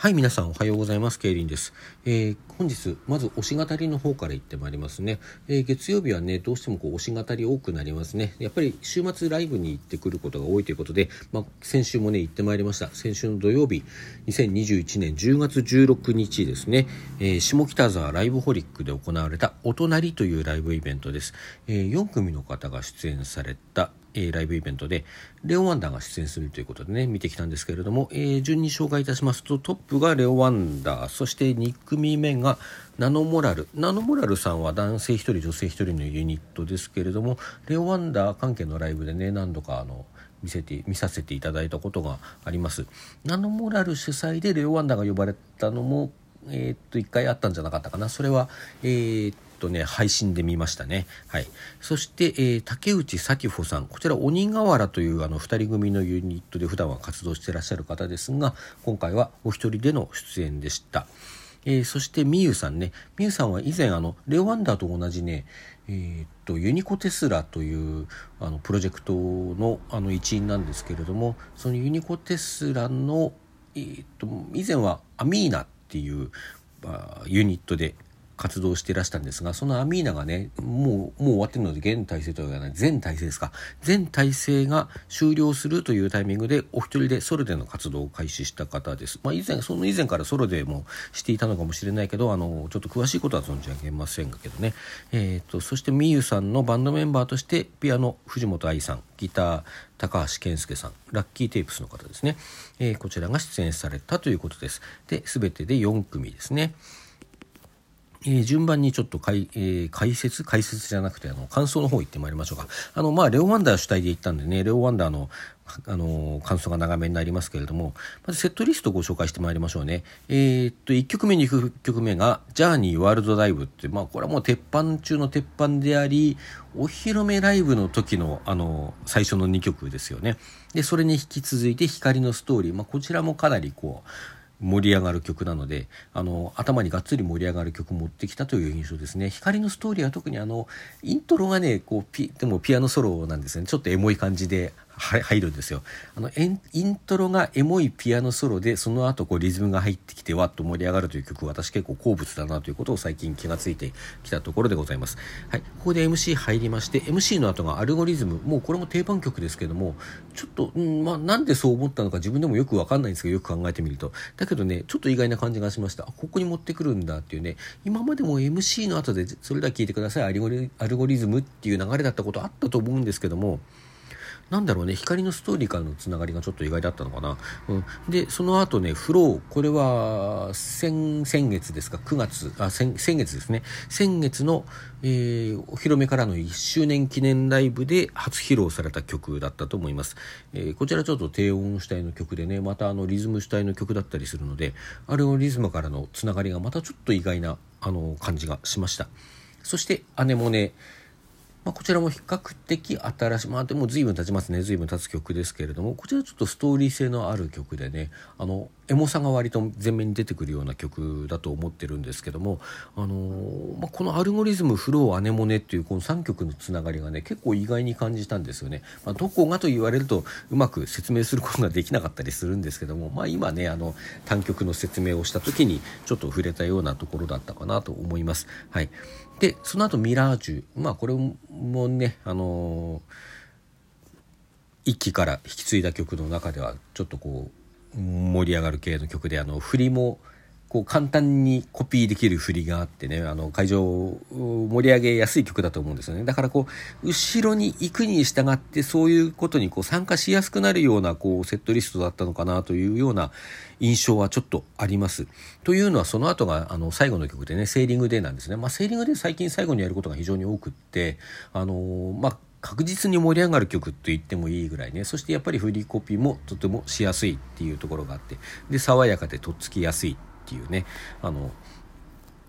はい、皆さんおはようございます。ケイリンです。えー、本日、まず推し語りの方から言ってまいりますね。えー、月曜日はね、どうしてもこう推し語り多くなりますね。やっぱり週末ライブに行ってくることが多いということで、まあ、先週もね、行ってまいりました。先週の土曜日、2021年10月16日ですね、えー、下北沢ライブホリックで行われたお隣というライブイベントです。えー、4組の方が出演された、え、ライブイベントで、レオ・ワンダーが出演するということでね、見てきたんですけれども、え、順に紹介いたしますと、トップがレオ・ワンダー、そして2組目がナノモラル。ナノモラルさんは男性1人、女性1人のユニットですけれども、レオ・ワンダー関係のライブでね、何度かあの、見せて見させていただいたことがあります。ナノモラル主催でレオ・ワンダーが呼ばれたのも、えー、っと1回あったんじゃなかったかなそれは、えー、とね、配信で見ましたね。はい。そして、えー、竹内咲穂さん。こちら、鬼瓦というあの、二人組のユニットで普段は活動してらっしゃる方ですが、今回はお一人での出演でした。えー、そして、みゆさんね。みゆさんは以前、あの、レオワンダーと同じね、えー、っと、ユニコテスラという、あの、プロジェクトの、あの、一員なんですけれども、そのユニコテスラの、えー、っと、以前はアミーナっていう、ユニットで活動していらしたんですが、そのアミーナがね、もう、もう終わってるので、現体制とは言わない、全体制ですか。全体制が終了するというタイミングで、お一人でソロでの活動を開始した方です。まあ、以前、その以前からソロでもしていたのかもしれないけど、あの、ちょっと詳しいことは存じ上げませんけどね。えっ、ー、と、そしてみゆさんのバンドメンバーとして、ピアノ、藤本愛さん、ギター、高橋健介さん、ラッキーテープスの方ですね。えー、こちらが出演されたということです。で、すべてで4組ですね。えー、順番にちょっと解,、えー、解説？解説じゃなくてあの感想の方行ってまいりましょうか。あのまあレオ・ワンダー主体で行ったんでねレオ・ワンダーのあの感想が長めになりますけれどもまずセットリストをご紹介してまいりましょうね。えー、っと1曲目2曲目が「ジャーニーワールドライブ」ってまあこれはもう鉄板中の鉄板でありお披露目ライブの時のあの最初の2曲ですよね。でそれに引き続いて「光のストーリー」まあ、こちらもかなりこう盛り上がる曲なのであの頭にがっつり盛り上がる曲持ってきたという印象ですね。光のストーリーは特にあのイントロがねこうピでもピアノソロなんですね。ちょっとエモい感じで入るんですよ。あのイントロがエモいピアノソロでその後こうリズムが入ってきてわっと盛り上がるという曲私結構好物だなということを最近気がついてきたところでございます。はいここで MC 入りまして MC の後がアルゴリズムもうこれも定番曲ですけどもちょっと、うんまあ、なんでそう思ったのか自分でもよくわかんないんですけどよく考えてみると。だけどねちょっと意外な感じがしました。ここに持ってくるんだっていうね。今までも MC の後でそれだけ聞いてくださいアルゴリズムっていう流れだったことあったと思うんですけどもなんだろうね、光のストーリーからのつながりがちょっと意外だったのかな。うん、で、その後ね、フロー、これは先、先月ですか、9月、あ、先先月ですね。先月の、えー、お披露目からの1周年記念ライブで初披露された曲だったと思います。えー、こちらちょっと低音主体の曲でね、またあのリズム主体の曲だったりするので、あれのリズムからのつながりがまたちょっと意外な、あの、感じがしました。そして、姉もね、まあ、こちらも比較的新しい、まあでも随分経ちますね。随分経つ曲ですけれども、こちらちょっとストーリー性のある曲でね、あの、エモさが割と前面に出てくるような曲だと思ってるんですけども、あのー、まあ、このアルゴリズム、フロー、アネモネっていうこの3曲のつながりがね、結構意外に感じたんですよね。まあ、どこがと言われるとうまく説明することができなかったりするんですけども、まあ今ね、あの、単曲の説明をした時にちょっと触れたようなところだったかなと思います。はい。で、その後ミラージュ。まあこれもね、あのー、一期から引き継いだ曲の中ではちょっとこう盛り上がる系の曲であの振りもこう簡単にコピーできる振りがあってねあの会場を盛り上げやすい曲だと思うんですよねだからこう後ろに行くに従ってそういうことにこう参加しやすくなるようなこうセットリストだったのかなというような印象はちょっとあります。というのはその後があの最後の曲でねセーリングデーなんですね。まあ、セーリングデー最近最後にやることが非常に多くってあのまあ確実に盛り上がる曲と言ってもいいぐらいねそしてやっぱり振りコピーもとてもしやすいっていうところがあってで爽やかでとっつきやすいっていうね。あの、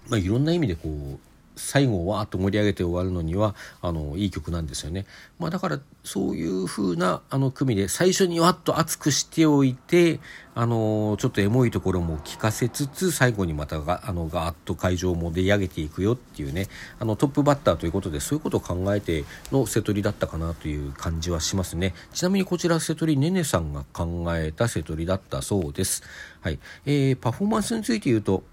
まあ、いろんな意味でこう最後わーっと盛り上げて終わるのにはあのいい曲なんですよね。まあ、だからそういう風なあの組で最初にわっと熱くしておいてあのちょっとエモいところも聞かせつつ最後にまたがあのガーッと会場を盛り上げていくよっていうねあのトップバッターということでそういうことを考えての瀬戸りだったかなという感じはしますね。ちなみにこちら瀬戸りねねさんが考えた瀬戸りだったそうです。はいえー、パフォーマンスについて言うと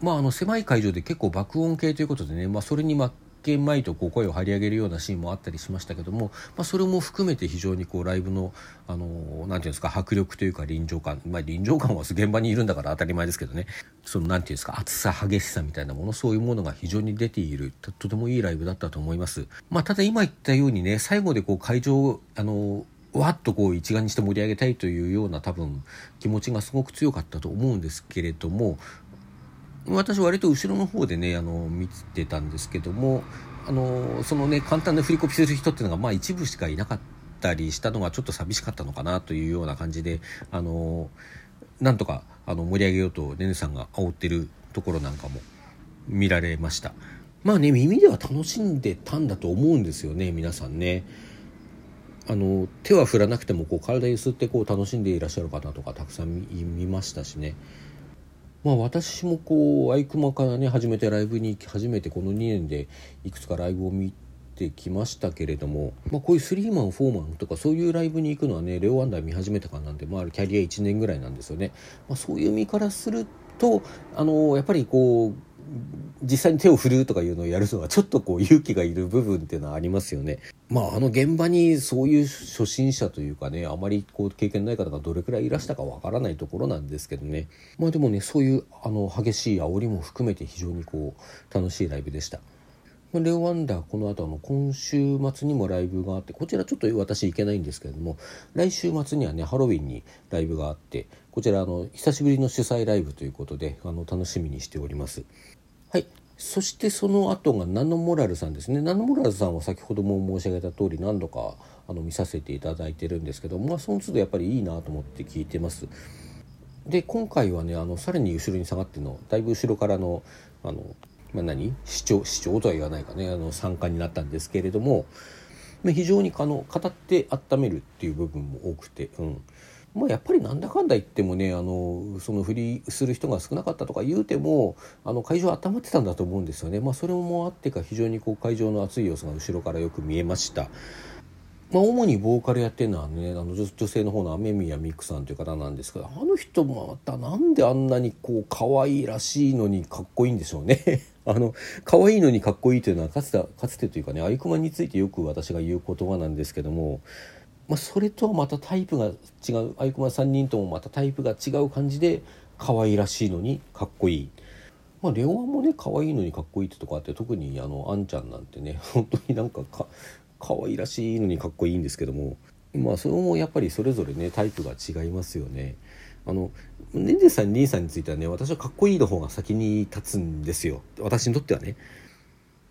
まあ、あの狭い会場で結構爆音系ということでね、まあ、それに負けまいとこう声を張り上げるようなシーンもあったりしましたけども、まあ、それも含めて非常にこうライブのあのなんていうんですか迫力というか臨場感、まあ、臨場感は現場にいるんだから当たり前ですけどねそのなんていうんですか熱さ激しさみたいなものそういうものが非常に出ているとてもいいライブだったと思います。まあ、ただ今言ったようにね最後でこう会場あのわっとこう一丸にして盛り上げたいというような多分気持ちがすごく強かったと思うんですけれども私割と後ろの方でねあの見てたんですけどもあのそのね簡単な振りコピする人っていうのがまあ一部しかいなかったりしたのがちょっと寂しかったのかなというような感じであのなんとかあの盛り上げようとねねさんが煽ってるところなんかも見られました。まあね耳では楽しんでたんだと思うんですよね皆さんね。あの手は振らなくてもこう体ゆすってこう楽しんでいらっしゃる方とかたくさん見ましたしね。まあ、私もこうアイクマからね初めてライブに行き始めてこの2年でいくつかライブを見てきましたけれども、まあ、こういうスリーマンフォーマンとかそういうライブに行くのはねレオ・ワンダー見始めたからなんで、まあ、キャリア1年ぐらいなんですよね。まあ、そういう身からするとあのやっぱりこう実際に手を振るとかいうのをやるのはちょっとこう勇気がいる部分っていうのはありますよね。まああの現場にそういう初心者というかねあまりこう経験ない方がどれくらいいらしたかわからないところなんですけどねまあでもねそういうあの激しい煽りも含めて非常にこう楽しいライブでした。レオワンダーこの後あの今週末にもライブがあってこちらちょっと私行けないんですけれども来週末にはねハロウィンにライブがあってこちらあの久しぶりの主催ライブということであの楽しみにしております。はい。そしてその後がナノモラルさんですね。ナノモラルさんは先ほども申し上げた通り何度かあの見させていただいてるんですけどまあその都度やっぱりいいなと思って聞いてます。で今回はねあのさらに後ろに下がってのだいぶ後ろからのあのまあ何、市長市長とは言わないかねあの参加になったんですけれども、まあ、非常にあの語って温めるっていう部分も多くて、うん、まあ、やっぱりなんだかんだ言ってもねあのその振りする人が少なかったとか言うてもあの会場温まってたんだと思うんですよね。まあ、それもあってか非常にこう会場の熱い様子が後ろからよく見えました。まあ、主にボーカルやってるのはねあの女性の方の雨宮美久さんという方なんですけどあの人もまたなんであんなにこう可愛らしいのにかっこいいんでしょうねあの可愛いのにかっこいいというのはかつてかつてというかねアイクマについてよく私が言う言葉なんですけども、まあ、それとはまたタイプが違うアイクマ3人ともまたタイプが違う感じで可愛らしいのにかっこいい。まあ、レオアもね可愛いのにかっこいいってとこあって特にあのあんちゃんなんてね本当になんかか可愛らしいのにかっこいいんですけどもまあそれもやっぱりそれぞれねタイプが違いますよね。あのねねさんりんさんについてはね私はかっこいいの方が先に立つんですよ私にとってはね。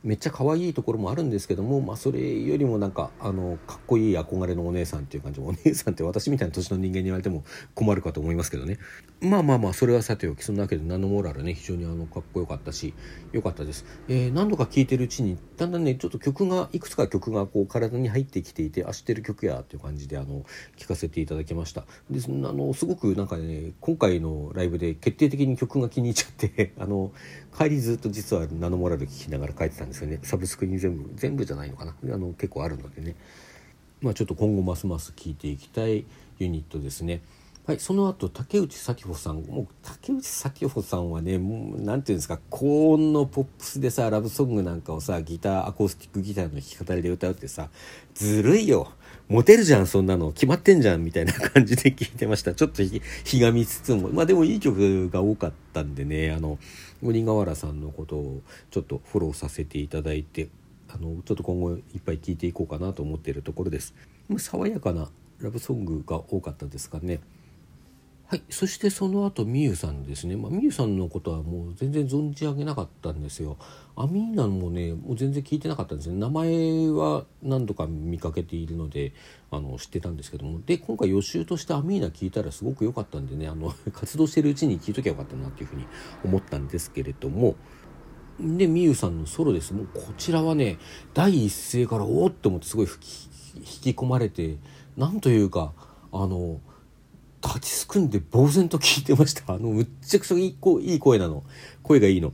めっちゃ可愛いところもあるんですけども、まあ、それよりもなんかあのかっこいい憧れのお姉さんっていう感じお姉さんって私みたいな年の人間に言われても困るかと思いますけどね。まあまあまあそれはさておき。そんなわけでナノモーラルね。非常にあのかっこよかったし良かったです、えー、何度か聴いてるうちにだんだんねちょっと曲がいくつか曲がこう体に入ってきていてあ知ってる曲やっていう感じであの聴かせていただきました。であのすごくなんかね今回のライブで決定的に曲が気に入っちゃって あの帰りずっと実はナノモラル聴きながら帰ってたんですよね。サブスクに全部全部じゃないのかな。あの結構あるのでね。まあちょっと今後ますます聴いていきたいユニットですね。はい、その後竹内咲穂さんもう竹内咲穂さんはねもうなんていうんですか高音のポップスでさラブソングなんかをさギターアコースティックギターの弾き語りで歌うってさずるいよ。モテるじゃんそんなの。決まってんじゃんみたいな感じで聞いてました。ちょっとひがみつつも。まあでもいい曲が多かったんでねあの鬼瓦さんのことをちょっとフォローさせていただいてあのちょっと今後いっぱい聴いていこうかなと思っているところです。爽やかなラブソングが多かったですかね。はい、そしてその後みゆさんですね、まあ、みゆさんのことはもう全然存じ上げなかったんですよ。アミーナもねもう全然聞いてなかったんですね名前は何度か見かけているのであの知ってたんですけども。で今回予習としてアミーナ聞いたらすごく良かったんでねあの 活動してるうちに聞いときゃよかったなっていうふうに思ったんですけれども。でみゆさんのソロです。もうこちらはね第一声からおおって思ってすごい引き込まれてなんというかあの立ちすくんで呆然と聞いてました。あのむっちゃくちゃいいいい声なの。声がいいの。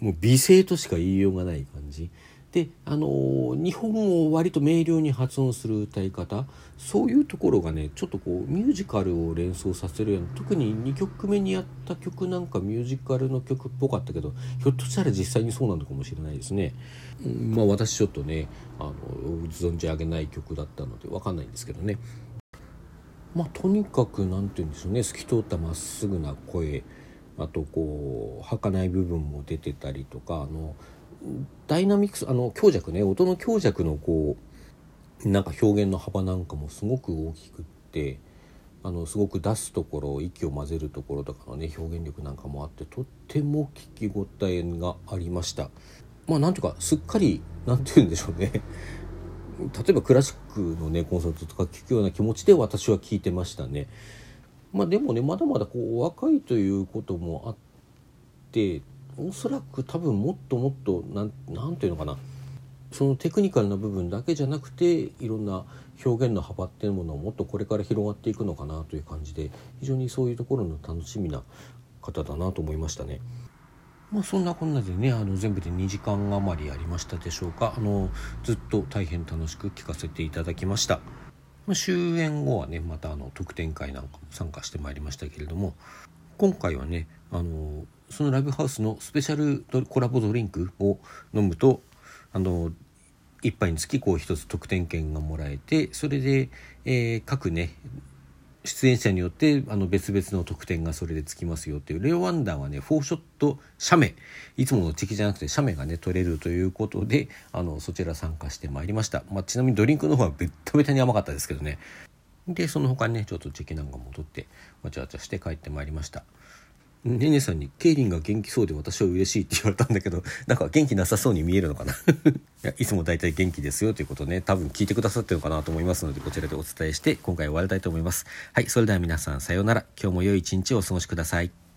もう美声としか言いようがない感じ。であの日本語を割と明瞭に発音する歌い方。そういうところがねちょっとこうミュージカルを連想させるような特に2曲目にやった曲なんかミュージカルの曲っぽかったけどひょっとしたら実際にそうなのかもしれないですね。まあ私ちょっとねあの存じ上げない曲だったので分かんないんですけどね。まあとにかく何て言うんでしょうね。透き通ったまっすぐな声。あとこう儚い部分も出てたりとかあのダイナミクスあの強弱ね。音の強弱のこうなんか表現の幅なんかもすごく大きくってあのすごく出すところ息を混ぜるところとかのね表現力なんかもあってとっても聞き応えがありました。まあなんていうかすっかりなんて言うんでしょうね。例えばクラシックのねコンサートとか聴くような気持ちで私は聞いてましたねまあでもねまだまだこう若いということもあっておそらく多分もっともっとなんなんていうのかなそのテクニカルな部分だけじゃなくていろんな表現の幅っていうものをもっとこれから広がっていくのかなという感じで非常にそういうところの楽しみな方だなと思いましたね。まあ、そんなこんなでねあの全部で2時間余りありましたでしょうかあのずっと大変楽しく聞かせていただきました。まあ、終演後はねまたあの特典会なんかも参加してまいりましたけれども今回はねあのそのライブハウスのスペシャルコラボドリンクを飲むとあの1杯につきこう1つ特典券がもらえてそれで、えー、各ね出演者によってあの別々の特典がそれでつきますよっていう。レオワンダーはねフォーショット写メ。いつもの敵じゃなくて写メがね取れるということであのそちら参加してまいりました、まあ、ちなみにドリンクの方はベッタベタに甘かったですけどね。でその他にねちょっとチェキなんかも取ってわちゃわちゃして帰ってまいりました。ねねさんに「ケイリンが元気そうで私は嬉しい」って言われたんだけど なんか元気なさそうに見えるのかな？いやいつも大体元気ですよということね。多分聞いてくださってるのかなと思いますのでこちらでお伝えして今回終わりたいと思います。はいそれでは皆さんさようなら。今日も良い一日をお過ごしください。